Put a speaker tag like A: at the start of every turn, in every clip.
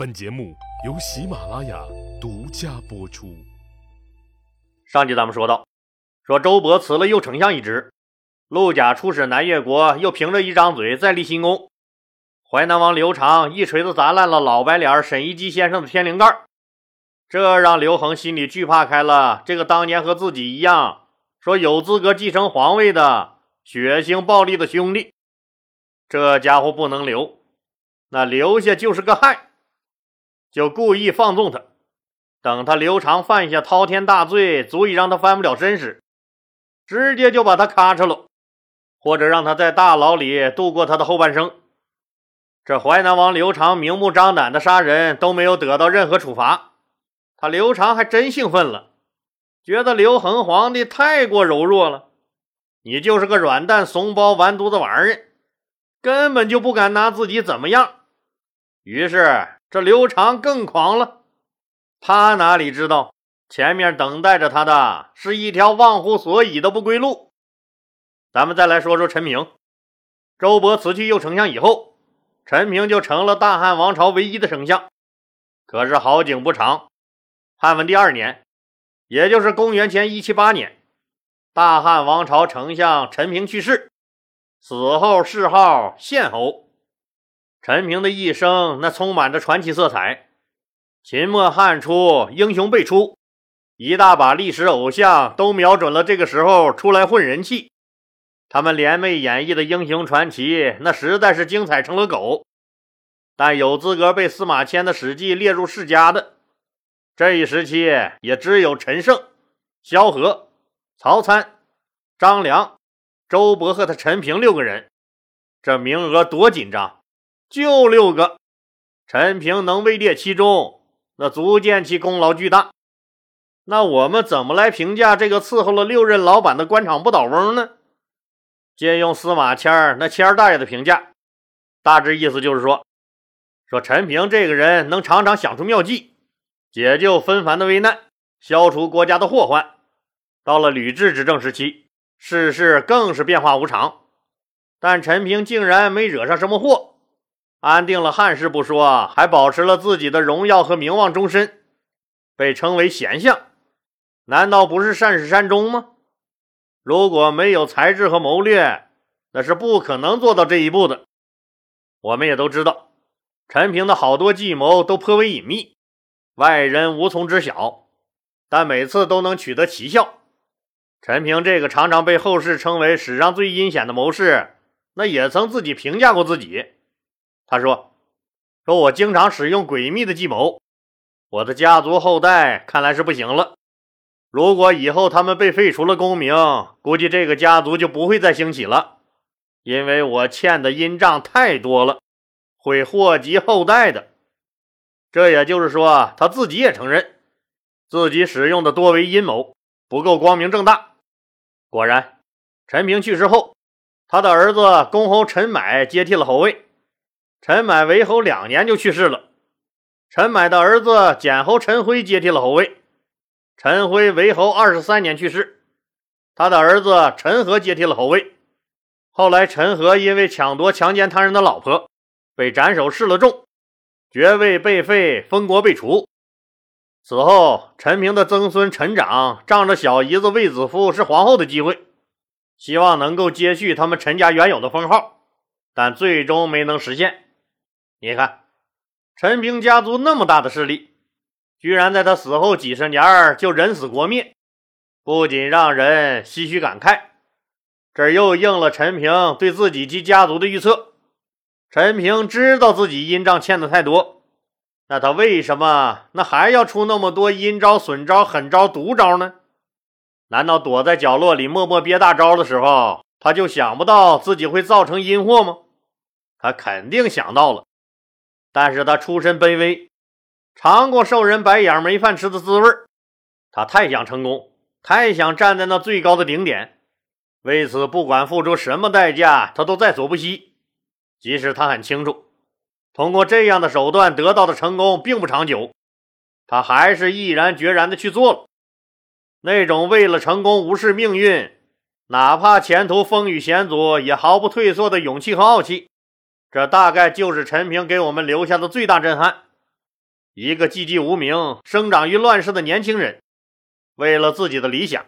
A: 本节目由喜马拉雅独家播出。
B: 上集咱们说到，说周勃辞了右丞相一职，陆贾出使南越国，又凭着一张嘴再立新功。淮南王刘长一锤子砸烂了老白脸沈一基先生的天灵盖，这让刘恒心里惧怕开了。这个当年和自己一样说有资格继承皇位的血腥暴力的兄弟，这家伙不能留，那留下就是个害。就故意放纵他，等他刘长犯下滔天大罪，足以让他翻不了身时，直接就把他咔嚓了，或者让他在大牢里度过他的后半生。这淮南王刘长明目张胆的杀人都没有得到任何处罚，他刘长还真兴奋了，觉得刘恒皇帝太过柔弱了，你就是个软蛋怂包完犊子玩意儿，根本就不敢拿自己怎么样。于是。这刘长更狂了，他哪里知道前面等待着他的是一条忘乎所以的不归路。咱们再来说说陈平。周勃辞去右丞相以后，陈平就成了大汉王朝唯一的丞相。可是好景不长，汉文帝二年，也就是公元前一七八年，大汉王朝丞相陈平去世，死后谥号献侯。陈平的一生那充满着传奇色彩，秦末汉初英雄辈出，一大把历史偶像都瞄准了这个时候出来混人气。他们联袂演绎的英雄传奇，那实在是精彩成了狗。但有资格被司马迁的《史记》列入世家的这一时期，也只有陈胜、萧何、曹参、张良、周勃和他陈平六个人，这名额多紧张！就六个，陈平能位列其中，那足见其功劳巨大。那我们怎么来评价这个伺候了六任老板的官场不倒翁呢？借用司马迁那谦大爷的评价，大致意思就是说，说陈平这个人能常常想出妙计，解救纷繁的危难，消除国家的祸患。到了吕雉执政时期，世事更是变化无常，但陈平竟然没惹上什么祸。安定了汉室不说，还保持了自己的荣耀和名望终身，被称为贤相，难道不是善始善终吗？如果没有才智和谋略，那是不可能做到这一步的。我们也都知道，陈平的好多计谋都颇为隐秘，外人无从知晓，但每次都能取得奇效。陈平这个常常被后世称为史上最阴险的谋士，那也曾自己评价过自己。他说：“说我经常使用诡秘的计谋，我的家族后代看来是不行了。如果以后他们被废除了功名，估计这个家族就不会再兴起了，因为我欠的阴账太多了，会祸及后代的。这也就是说，他自己也承认，自己使用的多为阴谋，不够光明正大。果然，陈平去世后，他的儿子公侯陈买接替了侯位。”陈买为侯两年就去世了，陈买的儿子简侯陈辉接替了侯位。陈辉为侯二十三年去世，他的儿子陈和接替了侯位。后来陈和因为抢夺强奸他人的老婆，被斩首示了众，爵位被废，封国被除。此后，陈平的曾孙陈长仗着小姨子卫子夫是皇后的机会，希望能够接续他们陈家原有的封号，但最终没能实现。你看，陈平家族那么大的势力，居然在他死后几十年就人死国灭，不仅让人唏嘘感慨，这又应了陈平对自己及家族的预测。陈平知道自己阴账欠的太多，那他为什么那还要出那么多阴招、损招、狠招、毒招呢？难道躲在角落里默默憋大招的时候，他就想不到自己会造成阴祸吗？他肯定想到了。但是他出身卑微，尝过受人白眼没饭吃的滋味他太想成功，太想站在那最高的顶点，为此不管付出什么代价，他都在所不惜。即使他很清楚，通过这样的手段得到的成功并不长久，他还是毅然决然的去做了。那种为了成功无视命运，哪怕前途风雨险阻也毫不退缩的勇气和傲气。这大概就是陈平给我们留下的最大震撼。一个寂寂无名、生长于乱世的年轻人，为了自己的理想，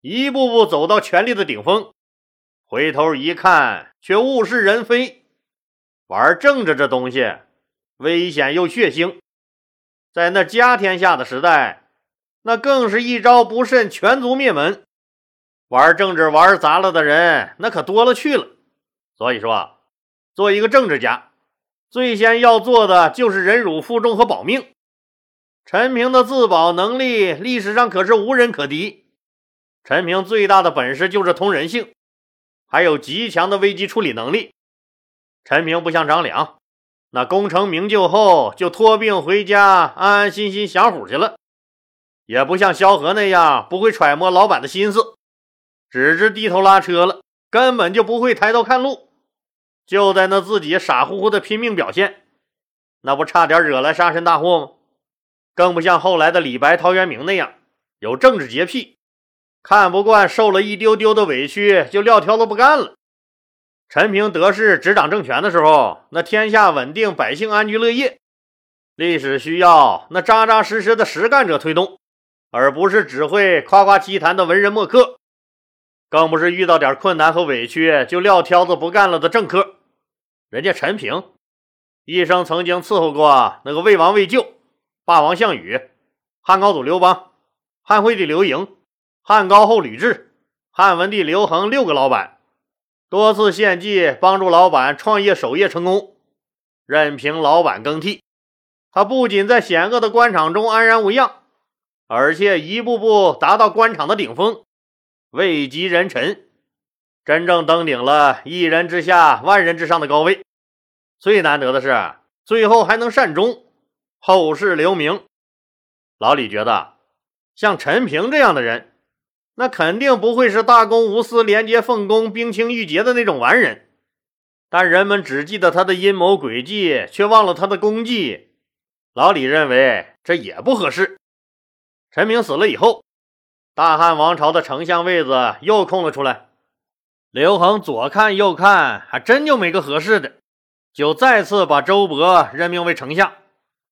B: 一步步走到权力的顶峰。回头一看，却物是人非。玩政治这东西，危险又血腥，在那家天下的时代，那更是一招不慎，全族灭门。玩政治玩砸了的人，那可多了去了。所以说，做一个政治家，最先要做的就是忍辱负重和保命。陈平的自保能力，历史上可是无人可敌。陈平最大的本事就是通人性，还有极强的危机处理能力。陈平不像张良，那功成名就后就托病回家，安安心心享福去了；也不像萧何那样不会揣摩老板的心思。只知低头拉车了，根本就不会抬头看路，就在那自己傻乎乎的拼命表现，那不差点惹来杀身大祸吗？更不像后来的李白、陶渊明那样有政治洁癖，看不惯受了一丢丢的委屈就撂挑子不干了。陈平得势执掌政权的时候，那天下稳定，百姓安居乐业。历史需要那扎扎实实的实干者推动，而不是只会夸夸其谈的文人墨客。更不是遇到点困难和委屈就撂挑子不干了的政客。人家陈平一生曾经伺候过那个魏王魏咎、霸王项羽、汉高祖刘邦、汉惠帝刘盈、汉高后吕雉、汉文帝刘恒六个老板，多次献计帮助老板创业守业成功，任凭老板更替，他不仅在险恶的官场中安然无恙，而且一步步达到官场的顶峰。位极人臣，真正登顶了一人之下、万人之上的高位。最难得的是，最后还能善终，后世留名。老李觉得，像陈平这样的人，那肯定不会是大公无私、廉洁奉公、冰清玉洁的那种完人。但人们只记得他的阴谋诡计，却忘了他的功绩。老李认为这也不合适。陈平死了以后。大汉王朝的丞相位子又空了出来，刘恒左看右看，还真就没个合适的，就再次把周勃任命为丞相。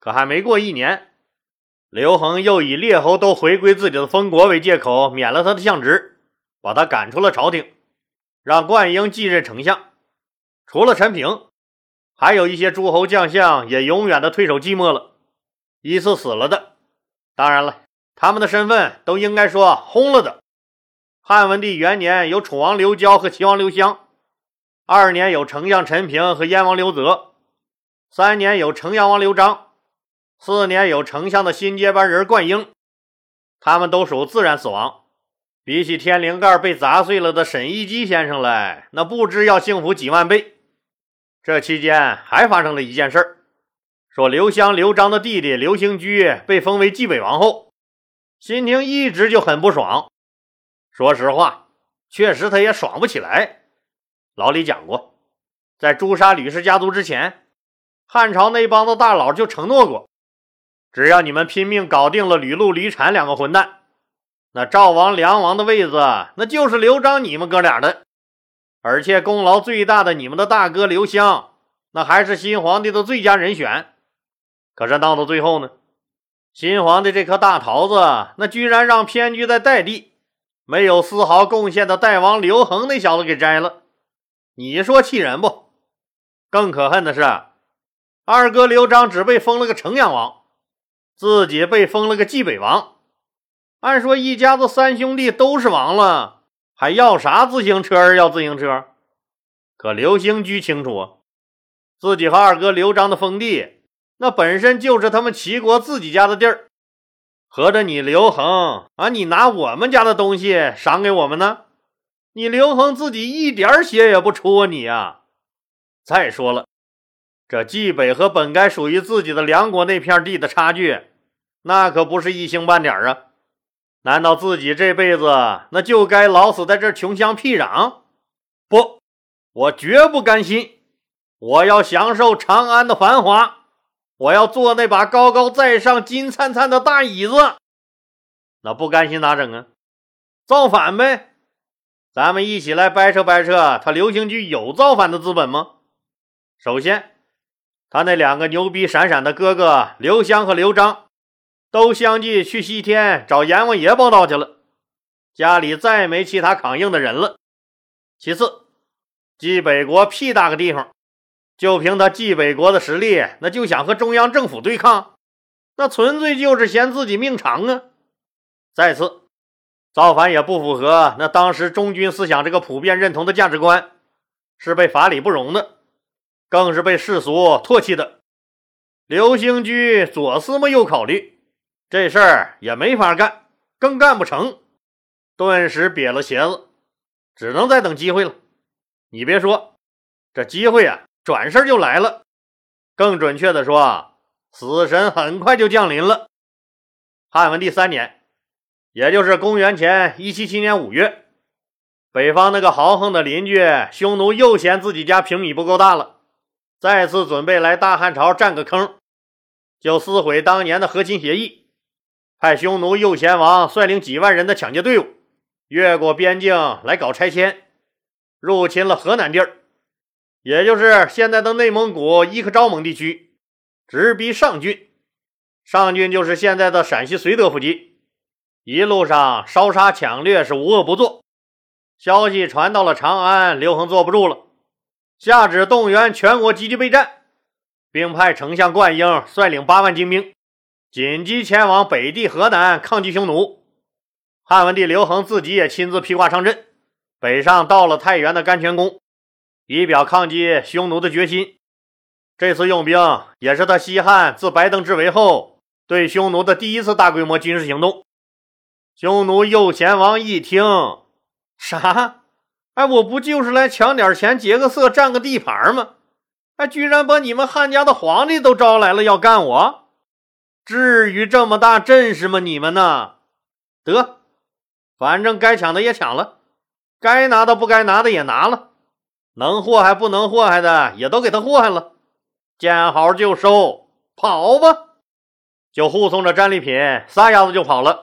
B: 可还没过一年，刘恒又以列侯都回归自己的封国为借口，免了他的相职，把他赶出了朝廷，让灌婴继任丞相。除了陈平，还有一些诸侯将相也永远的退守寂寞了，依次死了的。当然了。他们的身份都应该说轰了的。汉文帝元年有楚王刘交和齐王刘襄，二年有丞相陈平和燕王刘泽，三年有城阳王刘璋，四年有丞相的新接班人灌婴。他们都属自然死亡，比起天灵盖被砸碎了的沈一基先生来，那不知要幸福几万倍。这期间还发生了一件事儿，说刘襄、刘璋的弟弟刘兴居被封为冀北王后。心情一直就很不爽。说实话，确实他也爽不起来。老李讲过，在诛杀吕氏家族之前，汉朝那帮子大佬就承诺过，只要你们拼命搞定了吕禄、吕产两个混蛋，那赵王、梁王的位子那就是刘璋你们哥俩的。而且功劳最大的你们的大哥刘襄，那还是新皇帝的最佳人选。可是闹到最后呢？新皇帝这颗大桃子，那居然让偏居在代地、没有丝毫贡献的代王刘恒那小子给摘了。你说气人不？更可恨的是，二哥刘璋只被封了个城阳王，自己被封了个冀北王。按说一家子三兄弟都是王了，还要啥自行车？要自行车？可刘兴居清楚，自己和二哥刘璋的封地。那本身就是他们齐国自己家的地儿，合着你刘恒啊，你拿我们家的东西赏给我们呢？你刘恒自己一点血也不出啊，你啊！再说了，这冀北和本该属于自己的梁国那片地的差距，那可不是一星半点啊！难道自己这辈子那就该老死在这穷乡僻壤？不，我绝不甘心！我要享受长安的繁华。我要坐那把高高在上、金灿灿的大椅子，那不甘心咋整啊？造反呗！咱们一起来掰扯掰扯，他刘兴居有造反的资本吗？首先，他那两个牛逼闪闪的哥哥刘襄和刘璋，都相继去西天找阎王爷报道去了，家里再没其他抗硬的人了。其次，冀北国屁大个地方，就凭他冀北国的实力，那就想和中央政府对抗，那纯粹就是嫌自己命长啊！再次，造反也不符合那当时中军思想这个普遍认同的价值观，是被法理不容的。更是被世俗唾弃的。刘兴居左思慕右考虑，这事儿也没法干，更干不成，顿时瘪了鞋子，只能再等机会了。你别说，这机会啊，转身就来了。更准确的说，死神很快就降临了。汉文帝三年，也就是公元前一七七年五月，北方那个豪横的邻居匈奴又嫌自己家平米不够大了。再次准备来大汉朝占个坑，就撕毁当年的和亲协议，派匈奴右贤王率领几万人的抢劫队伍，越过边境来搞拆迁，入侵了河南地儿，也就是现在的内蒙古伊克昭盟地区，直逼上郡。上郡就是现在的陕西绥德附近，一路上烧杀抢掠是无恶不作。消息传到了长安，刘恒坐不住了。下旨动员全国积极备战，并派丞相灌婴率领八万精兵，紧急前往北地河南抗击匈奴。汉文帝刘恒自己也亲自披挂上阵，北上到了太原的甘泉宫，以表抗击匈奴的决心。这次用兵也是他西汉自白登之围后对匈奴的第一次大规模军事行动。匈奴右贤王一听，啥？哎，我不就是来抢点钱、劫个色、占个地盘吗？哎，居然把你们汉家的皇帝都招来了，要干我？至于这么大阵势吗？你们呢？得，反正该抢的也抢了，该拿的不该拿的也拿了，能祸害不能祸害的也都给他祸害了，见好就收，跑吧！就护送着战利品，撒丫子就跑了。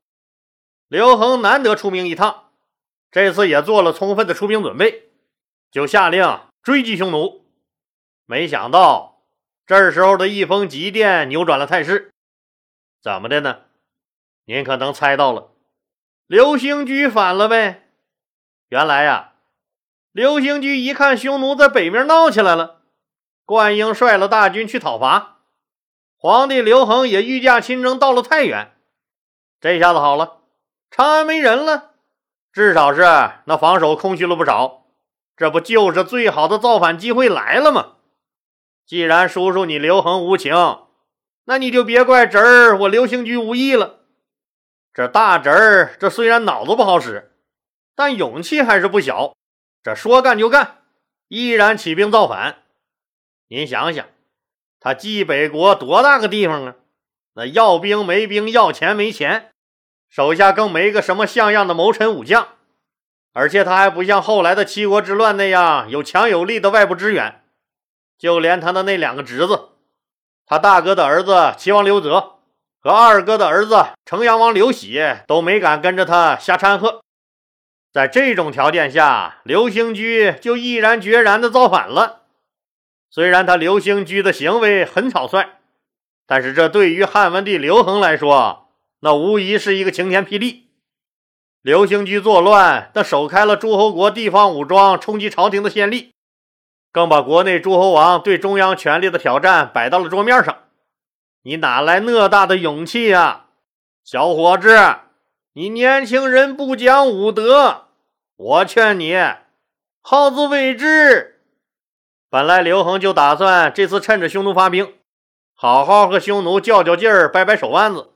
B: 刘恒难得出名一趟。这次也做了充分的出兵准备，就下令追击匈奴。没想到这时候的一封急电扭转了态势，怎么的呢？您可能猜到了，刘兴居反了呗。原来呀，刘兴居一看匈奴在北面闹起来了，灌婴率了大军去讨伐，皇帝刘恒也御驾亲征到了太原。这下子好了，长安没人了。至少是那防守空虚了不少，这不就是最好的造反机会来了吗？既然叔叔你刘恒无情，那你就别怪侄儿我刘兴居无义了。这大侄儿这虽然脑子不好使，但勇气还是不小。这说干就干，毅然起兵造反。您想想，他冀北国多大个地方啊？那要兵没兵，要钱没钱。手下更没个什么像样的谋臣武将，而且他还不像后来的七国之乱那样有强有力的外部支援，就连他的那两个侄子，他大哥的儿子齐王刘泽和二哥的儿子城阳王刘喜都没敢跟着他瞎掺和。在这种条件下，刘兴居就毅然决然地造反了。虽然他刘兴居的行为很草率，但是这对于汉文帝刘恒来说，那无疑是一个晴天霹雳。刘兴居作乱，那首开了诸侯国地方武装冲击朝廷的先例，更把国内诸侯王对中央权力的挑战摆到了桌面上。你哪来那大的勇气呀，小伙子？你年轻人不讲武德，我劝你好自为之。本来刘恒就打算这次趁着匈奴发兵，好好和匈奴较较劲儿，掰掰手腕子。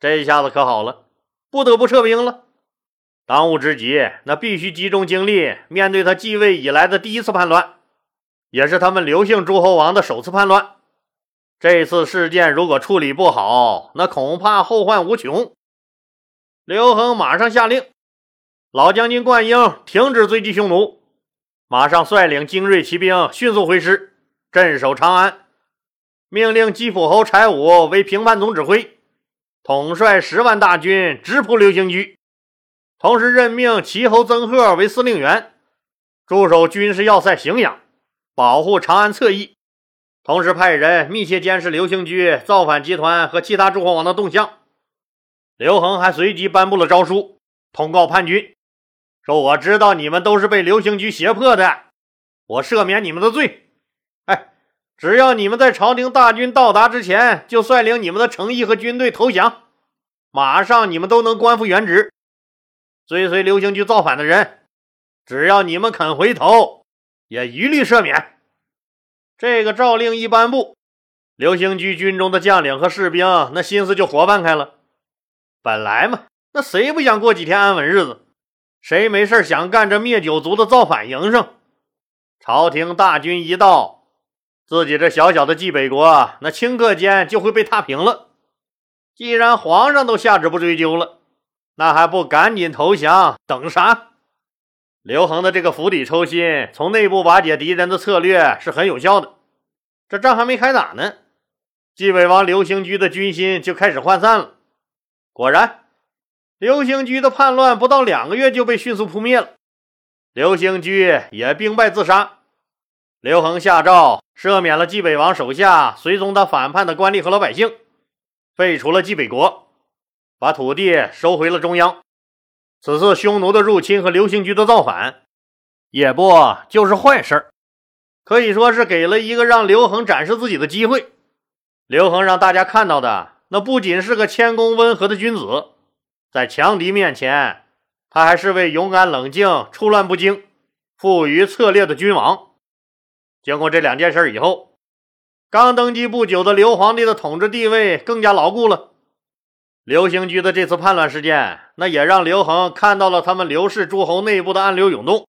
B: 这一下子可好了，不得不撤兵了。当务之急，那必须集中精力面对他继位以来的第一次叛乱，也是他们刘姓诸侯王的首次叛乱。这次事件如果处理不好，那恐怕后患无穷。刘恒马上下令，老将军灌婴停止追击匈奴，马上率领精锐骑兵迅速回师，镇守长安。命令基辅侯柴武为平叛总指挥。统帅十万大军直扑刘兴居，同时任命齐侯曾贺为司令员，驻守军事要塞荥阳，保护长安侧翼。同时派人密切监视刘兴居造反集团和其他诸侯王的动向。刘恒还随即颁布了诏书，通告叛军，说：“我知道你们都是被刘兴居胁迫的，我赦免你们的罪。哎，只要你们在朝廷大军到达之前就率领你们的诚意和军队投降，马上你们都能官复原职。追随刘兴居造反的人，只要你们肯回头，也一律赦免。”这个诏令一颁布，刘兴居军中的将领和士兵那心思就活泛开了。本来嘛，那谁不想过几天安稳日子？谁没事想干这灭九族的造反营生？朝廷大军一到，自己这小小的冀北国，那顷刻间就会被踏平了。既然皇上都下旨不追究了，那还不赶紧投降？等啥？刘恒的这个釜底抽薪，从内部瓦解敌人的策略是很有效的。这仗还没开打呢，冀北王刘兴居的军心就开始涣散了。果然，刘兴居的叛乱不到两个月就被迅速扑灭了。刘兴居也兵败自杀。刘恒下诏赦免了冀北王手下随从他反叛的官吏和老百姓，废除了冀北国，把土地收回了中央。此次匈奴的入侵和刘兴居的造反，也不就是坏事儿，可以说是给了一个让刘恒展示自己的机会。刘恒让大家看到的，那不仅是个谦恭温和的君子，在强敌面前，他还是位勇敢冷静、处乱不惊、富于策略的君王。经过这两件事以后，刚登基不久的刘皇帝的统治地位更加牢固了。刘兴居的这次叛乱事件，那也让刘恒看到了他们刘氏诸侯内部的暗流涌动，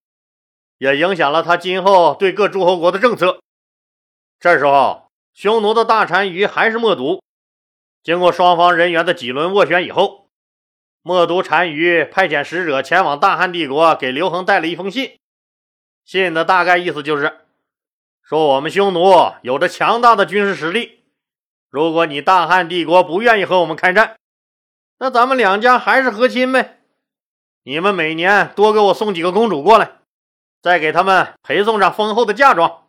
B: 也影响了他今后对各诸侯国的政策。这时候，匈奴的大单于还是冒毒。经过双方人员的几轮斡旋以后，默读单于派遣使者前往大汉帝国，给刘恒带了一封信。信的大概意思就是，说我们匈奴有着强大的军事实力，如果你大汉帝国不愿意和我们开战，那咱们两家还是和亲呗，你们每年多给我送几个公主过来，再给他们陪送上丰厚的嫁妆。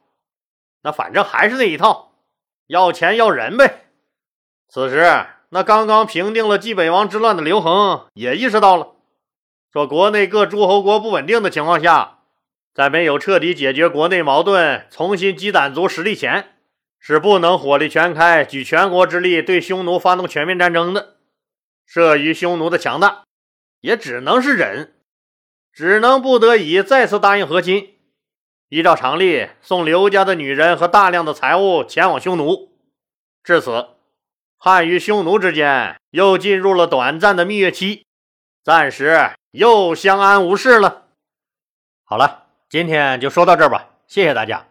B: 那反正还是那一套，要钱要人呗。此时，那刚刚平定了冀北王之乱的刘恒也意识到了，说国内各诸侯国不稳定的情况下，在没有彻底解决国内矛盾、重新积攒足实力前，是不能火力全开、举全国之力对匈奴发动全面战争的。慑于匈奴的强大，也只能是忍，只能不得已再次答应和亲，依照常例送刘家的女人和大量的财物前往匈奴。至此，汉与匈奴之间又进入了短暂的蜜月期，暂时又相安无事了。好了，今天就说到这儿吧，谢谢大家。